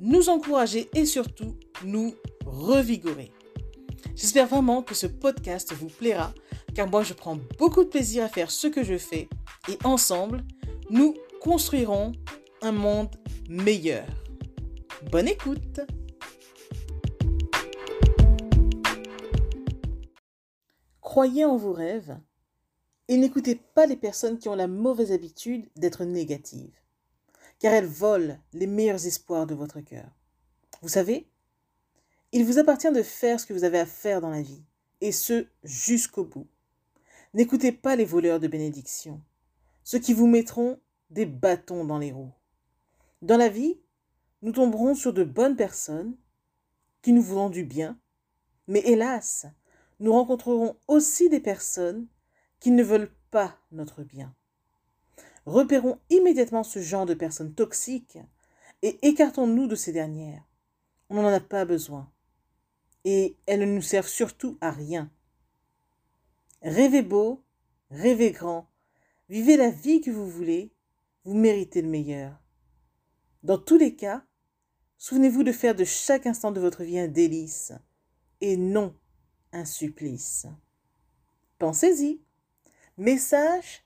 nous encourager et surtout nous revigorer. J'espère vraiment que ce podcast vous plaira car moi je prends beaucoup de plaisir à faire ce que je fais et ensemble, nous construirons un monde meilleur. Bonne écoute Croyez en vos rêves et n'écoutez pas les personnes qui ont la mauvaise habitude d'être négatives, car elles volent les meilleurs espoirs de votre cœur. Vous savez, il vous appartient de faire ce que vous avez à faire dans la vie, et ce jusqu'au bout. N'écoutez pas les voleurs de bénédiction, ceux qui vous mettront des bâtons dans les roues. Dans la vie, nous tomberons sur de bonnes personnes qui nous voudront du bien, mais hélas, nous rencontrerons aussi des personnes qui ne veulent pas notre bien. Repérons immédiatement ce genre de personnes toxiques et écartons-nous de ces dernières. On n'en a pas besoin. Et elles ne nous servent surtout à rien. Rêvez beau, rêvez grand, vivez la vie que vous voulez, vous méritez le meilleur. Dans tous les cas, souvenez-vous de faire de chaque instant de votre vie un délice et non un supplice. Pensez-y. Message